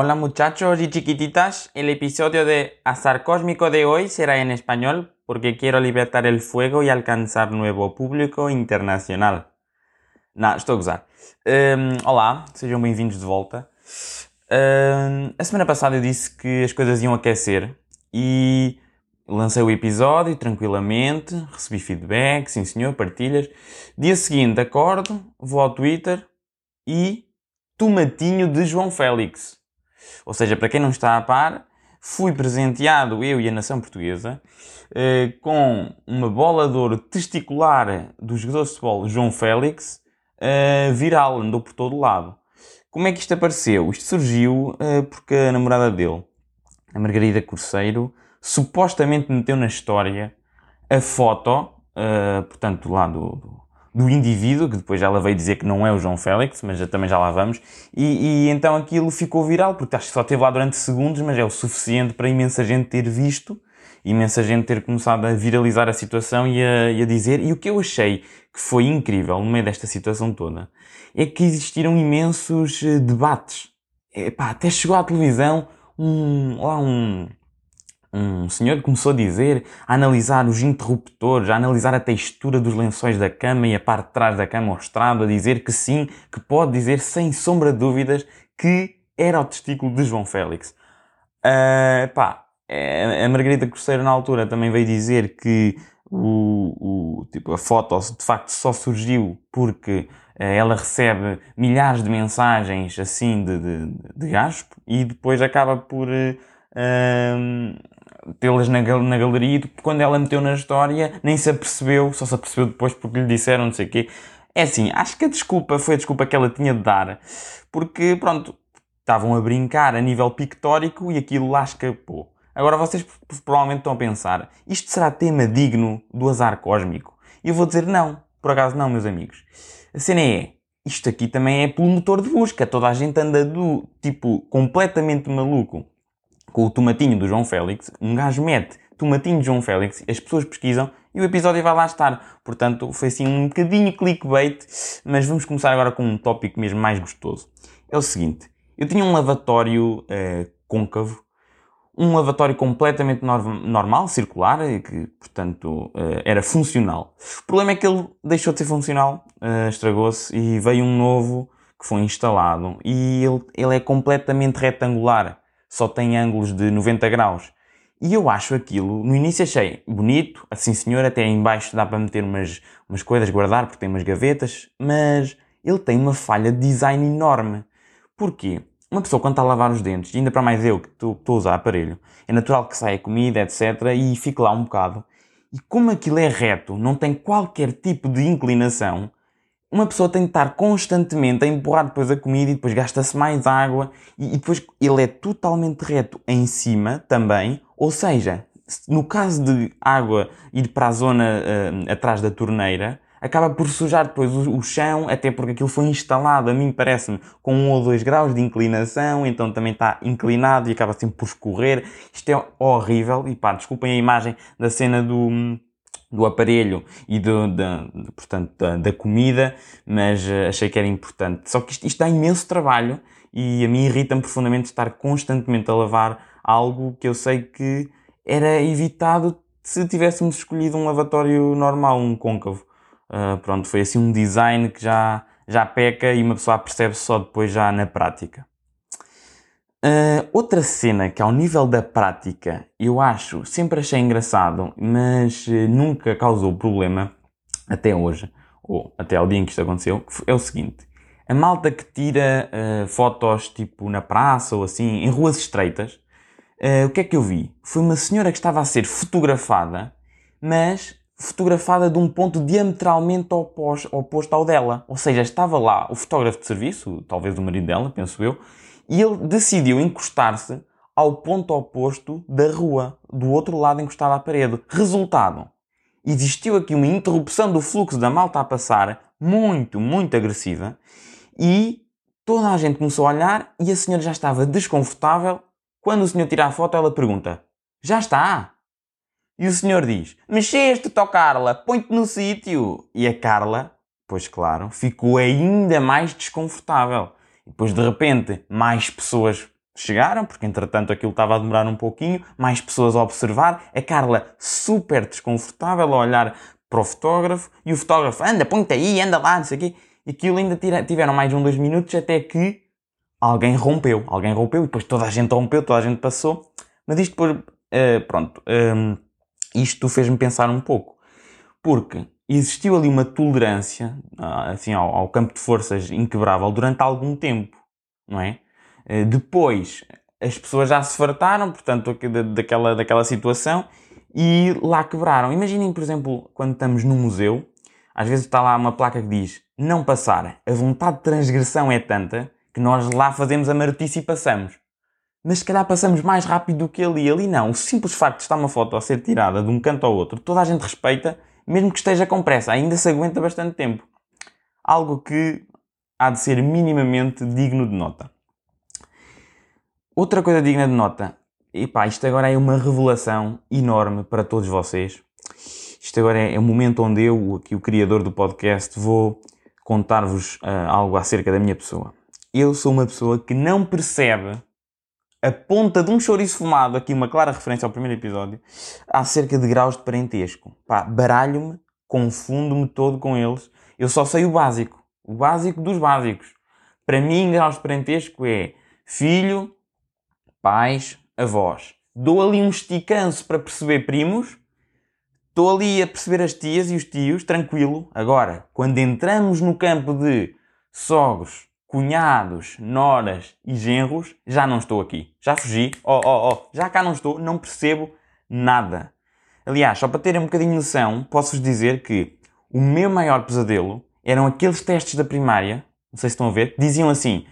Hola muchachos y chiquititas, el episodio de Azar Cósmico de hoy será en español porque quiero libertar el fuego y alcanzar nuevo público internacional. Não, estou a gozar. Um, olá, sejam bem-vindos de volta. Um, a semana passada eu disse que as coisas iam aquecer e lancei o episódio tranquilamente, recebi feedback, sim senhor, partilhas. Dia seguinte acordo, vou ao Twitter e tomatinho de João Félix. Ou seja, para quem não está a par, fui presenteado, eu e a nação portuguesa, eh, com uma bola de ouro testicular do jogador de futebol João Félix, eh, viral, andou por todo lado. Como é que isto apareceu? Isto surgiu eh, porque a namorada dele, a Margarida Corseiro, supostamente meteu na história a foto, portanto, lá do, do indivíduo, que depois ela veio dizer que não é o João Félix, mas já, também já lá vamos, e, e, então aquilo ficou viral, porque acho que só esteve lá durante segundos, mas é o suficiente para imensa gente ter visto, imensa gente ter começado a viralizar a situação e a, e a dizer, e o que eu achei que foi incrível no meio desta situação toda, é que existiram imensos eh, debates. Epá, até chegou à televisão um, lá um, um senhor começou a dizer, a analisar os interruptores, a analisar a textura dos lençóis da cama e a parte de trás da cama ao estrado, a dizer que sim, que pode dizer sem sombra de dúvidas que era o testículo de João Félix. Uh, pá, é, a Margarida Cruzeiro na altura também veio dizer que o, o, tipo, a foto de facto só surgiu porque uh, ela recebe milhares de mensagens assim de, de, de e depois acaba por uh, tê-las na, na galeria e quando ela meteu na história nem se apercebeu, só se apercebeu depois porque lhe disseram não sei o quê. É assim, acho que a desculpa foi a desculpa que ela tinha de dar, porque pronto, estavam a brincar a nível pictórico e aquilo lá escapou. Agora vocês provavelmente estão a pensar, isto será tema digno do azar cósmico? E eu vou dizer não, por acaso não, meus amigos. A cena é, isto aqui também é pelo motor de busca, toda a gente anda do tipo completamente maluco com o tomatinho do João Félix, um gajo mete tomatinho de João Félix, as pessoas pesquisam e o episódio vai lá estar. Portanto, foi assim um bocadinho clickbait, mas vamos começar agora com um tópico mesmo mais gostoso. É o seguinte, eu tinha um lavatório uh, côncavo, um lavatório completamente normal, circular, que, portanto, uh, era funcional. O problema é que ele deixou de ser funcional, uh, estragou-se e veio um novo que foi instalado e ele, ele é completamente retangular só tem ângulos de 90 graus. E eu acho aquilo, no início achei bonito, assim senhor, até embaixo dá para meter umas, umas coisas, guardar, porque tem umas gavetas, mas ele tem uma falha de design enorme. Porquê? Uma pessoa quando está a lavar os dentes, ainda para mais eu que estou a usar aparelho, é natural que saia comida, etc, e fique lá um bocado. E como aquilo é reto, não tem qualquer tipo de inclinação, uma pessoa tem de estar constantemente a empurrar depois a comida e depois gasta-se mais água e, depois ele é totalmente reto em cima também, ou seja, no caso de água ir para a zona uh, atrás da torneira, acaba por sujar depois o, o, chão, até porque aquilo foi instalado, a mim parece-me, com um ou dois graus de inclinação, então também está inclinado e acaba sempre por escorrer. Isto é horrível e pá, desculpem a imagem da cena do do aparelho e do, da, portanto, da, da, comida, mas uh, achei que era importante. Só que isto, isto dá imenso trabalho e a mim irrita-me profundamente estar constantemente a lavar algo que eu sei que era evitado se tivéssemos escolhido um lavatório normal, um côncavo. Uh, pronto, foi assim um design que já, já peca e uma pessoa percebe só depois já na prática. Uh, outra cena que ao nível da prática eu acho, sempre achei engraçado, mas uh, nunca causou problema até hoje, ou até ao dia em que isto aconteceu, é o seguinte. A malta que tira uh, fotos tipo na praça ou assim, em ruas estreitas, o que é que eu vi? Foi uma senhora que estava a ser fotografada, mas fotografada de um ponto diametralmente oposto, oposto ao dela. Ou seja, estava lá o fotógrafo de serviço, talvez o marido dela, penso eu, e ele decidiu encostar-se ao ponto oposto da rua, do outro lado encostado à parede. Resultado: existiu aqui uma interrupção do fluxo da malta a passar, muito, muito agressiva, e toda a gente começou a olhar e a senhora já estava desconfortável. Quando o senhor tira a foto, ela pergunta: Já está? E o senhor diz: Mexeste-te, ó Carla, põe-te no sítio. E a Carla, pois claro, ficou ainda mais desconfortável. Depois, de repente, mais pessoas chegaram, porque entretanto aquilo estava a demorar um pouquinho, mais pessoas a observar, a Carla super desconfortável a olhar para o fotógrafo, e o fotógrafo, anda, põe-te aí, anda lá, não sei o quê. E aquilo ainda tiveram mais um, dois minutos até que alguém rompeu. Alguém rompeu e depois toda a gente rompeu, toda a gente passou. Mas isto depois, uh, pronto, um, isto fez-me pensar um pouco. Porque existiu ali uma tolerância, uh, assim, ao, ao, campo de forças inquebrável durante algum tempo, não é? Uh, depois, as pessoas já se fartaram, portanto, daquela, daquela situação e lá quebraram. Imaginem, por exemplo, quando estamos no museu, às vezes está lá uma placa que diz não passar. A vontade de transgressão é tanta que nós lá fazemos a marotice e passamos. Mas se calhar passamos mais rápido do que ali. Ali não. O simples facto de estar uma foto a ser tirada de um canto ao outro, toda a gente respeita, mesmo que esteja com pressa. Ainda se aguenta bastante tempo. Algo que há de ser minimamente digno de nota. Outra coisa digna de nota. E pá, isto agora é uma revelação enorme para todos vocês. Isto agora é, o momento onde eu, aqui o criador do podcast, vou contar-vos uh, algo acerca da minha pessoa. Eu sou uma pessoa que não percebe a ponta de um chouriço fumado, aqui uma clara referência ao primeiro episódio, acerca de graus de parentesco. Pá, baralho-me, confundo-me todo com eles. Eu só sei o básico. O básico dos básicos. Para mim, graus de parentesco é filho, pais, avós. Dou ali um esticanço para perceber primos Estou ali a perceber as tias e os tios, tranquilo. Agora, quando entramos no campo de sogros, cunhados, noras e genros, já não estou aqui. Já fugi. Oh, oh, oh, já cá não estou, não percebo nada. Aliás, só para terem um bocadinho de noção, posso-vos dizer que o meu maior pesadelo eram aqueles testes da primária, não sei se estão a ver, diziam assim: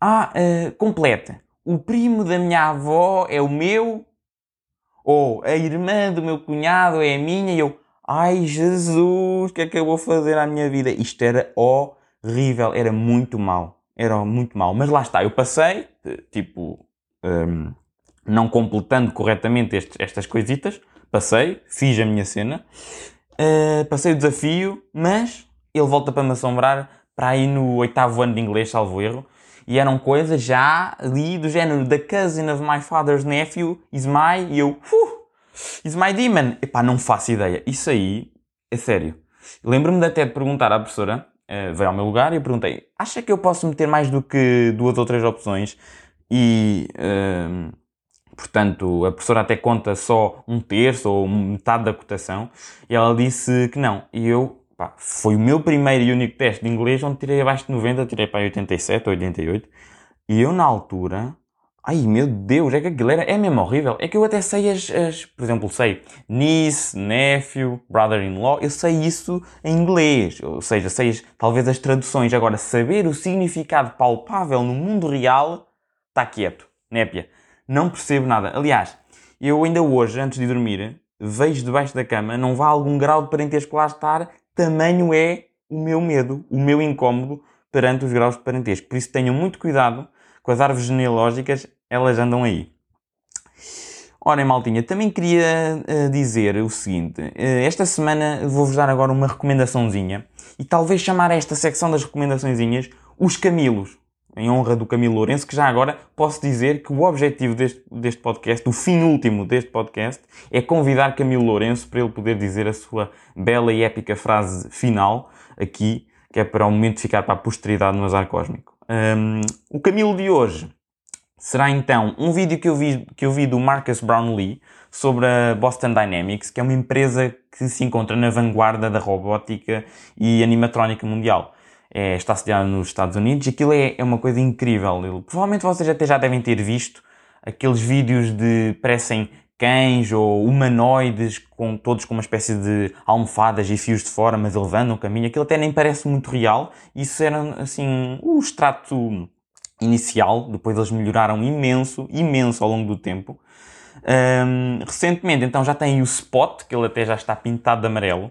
Ah, uh, completa. O primo da minha avó é o meu ou a irmã do meu cunhado é a minha e eu, ai Jesus, o que é que eu vou fazer à minha vida? Isto era horrível, era muito mal, era muito mal. Mas lá está, eu passei, tipo, um, não completando corretamente estes, estas coisitas, passei, fiz a minha cena, uh, passei o desafio, mas ele volta para me assombrar para aí no oitavo ano de inglês, salvo erro, e eram coisas já ali do género The cousin of my father's nephew is my. E eu, uh, is my demon. Epá, não faço ideia. Isso aí é sério. Lembro-me de até perguntar à professora, uh, veio ao meu lugar e eu perguntei: acha que eu posso meter mais do que duas ou três opções? E. Uh, portanto, a professora até conta só um terço ou metade da cotação, e ela disse que não. E eu Pá, foi o meu primeiro e único teste de inglês onde tirei abaixo de 90, tirei para 87 ou 88. E eu na altura, ai meu Deus, é que aquilo era, é mesmo horrível. É que eu até sei as, as por exemplo, sei niece, nephew, brother-in-law, eu sei isso em inglês. Ou seja, sei as, talvez as traduções. Agora, saber o significado palpável no mundo real, está quieto, népia. Não percebo nada. Aliás, eu ainda hoje, antes de dormir, vejo debaixo da cama, não vá algum grau de parentesco lá estar tamanho é o meu medo, o meu incómodo perante os graus de parentesco. Por isso tenham muito cuidado com as árvores genealógicas, elas andam aí. Ora, maltinha, também queria uh, dizer o seguinte: uh, esta semana vou-vos dar agora uma recomendaçãozinha e talvez chamar esta secção das recomendaçõezinhas os Camilos em honra do Camilo Lourenço, que já agora posso dizer que o objetivo deste, deste podcast, o fim último deste podcast, é convidar Camilo Lourenço para ele poder dizer a sua bela e épica frase final aqui, que é para o momento ficar para a posteridade no azar cósmico. Um, o Camilo de hoje será então um vídeo que eu, vi, que eu vi do Marcus Brownlee sobre a Boston Dynamics, que é uma empresa que se encontra na vanguarda da robótica e animatrónica mundial é, está sediado nos Estados Unidos. Aquilo é, é uma coisa incrível. Provavelmente vocês até já devem ter visto aqueles vídeos de parecem cães ou humanoides, com, todos com uma espécie de almofadas e fios de fora, mas ele andam, caminho. Aquilo até nem parece muito real. Isso era, assim, o extrato inicial. Depois eles melhoraram imenso, imenso ao longo do tempo. Um, recentemente, então, já tem o Spot, que ele até já está pintado de amarelo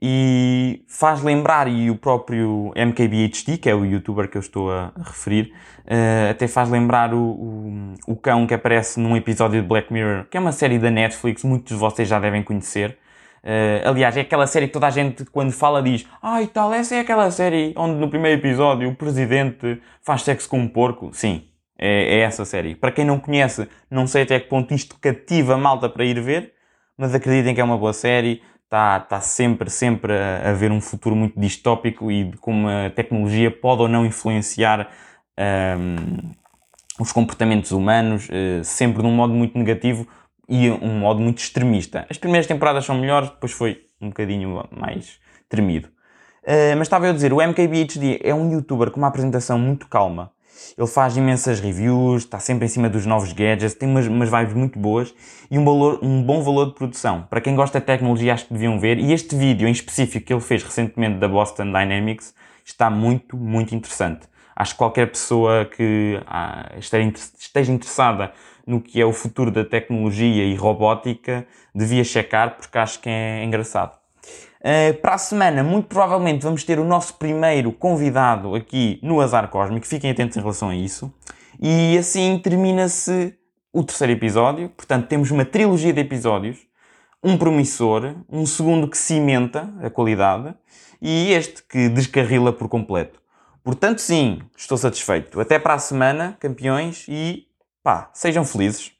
e faz lembrar, e o próprio MKBHD, que é o youtuber que eu estou a referir, uh, até faz lembrar o, o, o, cão que aparece num episódio de Black Mirror, que é uma série da Netflix, muitos de vocês já devem conhecer. Uh, aliás, é aquela série que toda a gente, quando fala, diz: Ah, e tal, essa é aquela série onde no primeiro episódio o presidente faz sexo com um porco. Sim, É, é, essa série. Para quem não conhece, não sei até que ponto isto cativa a malta para ir ver, mas acreditem que é uma boa série. Está, está sempre, sempre a haver um futuro muito distópico e de como a tecnologia pode ou não influenciar um, os comportamentos humanos, uh, sempre de um modo muito negativo e um modo muito extremista. As primeiras temporadas são melhores, depois foi um bocadinho mais tremido. Uh, mas estava eu a dizer, o MKBHD é um youtuber com uma apresentação muito calma. Ele faz imensas reviews, está sempre em cima dos novos gadgets, tem umas, umas vibes muito boas e um, valor, um bom valor de produção. Para quem gosta de tecnologia, acho que deviam ver. E este vídeo em específico que ele fez recentemente da Boston Dynamics está muito, muito interessante. Acho que qualquer pessoa que ah, esteja interessada no que é o futuro da tecnologia e robótica devia checar porque acho que é engraçado. Uh, para a semana, muito provavelmente, vamos ter o nosso primeiro convidado aqui no Azar Cósmico. Fiquem atentos em relação a isso. E assim termina-se o terceiro episódio. Portanto, temos uma trilogia de episódios. Um promissor, um segundo que cimenta a qualidade e este que descarrila por completo. Portanto, sim, estou satisfeito. Até para a semana, campeões, e pá, sejam felizes.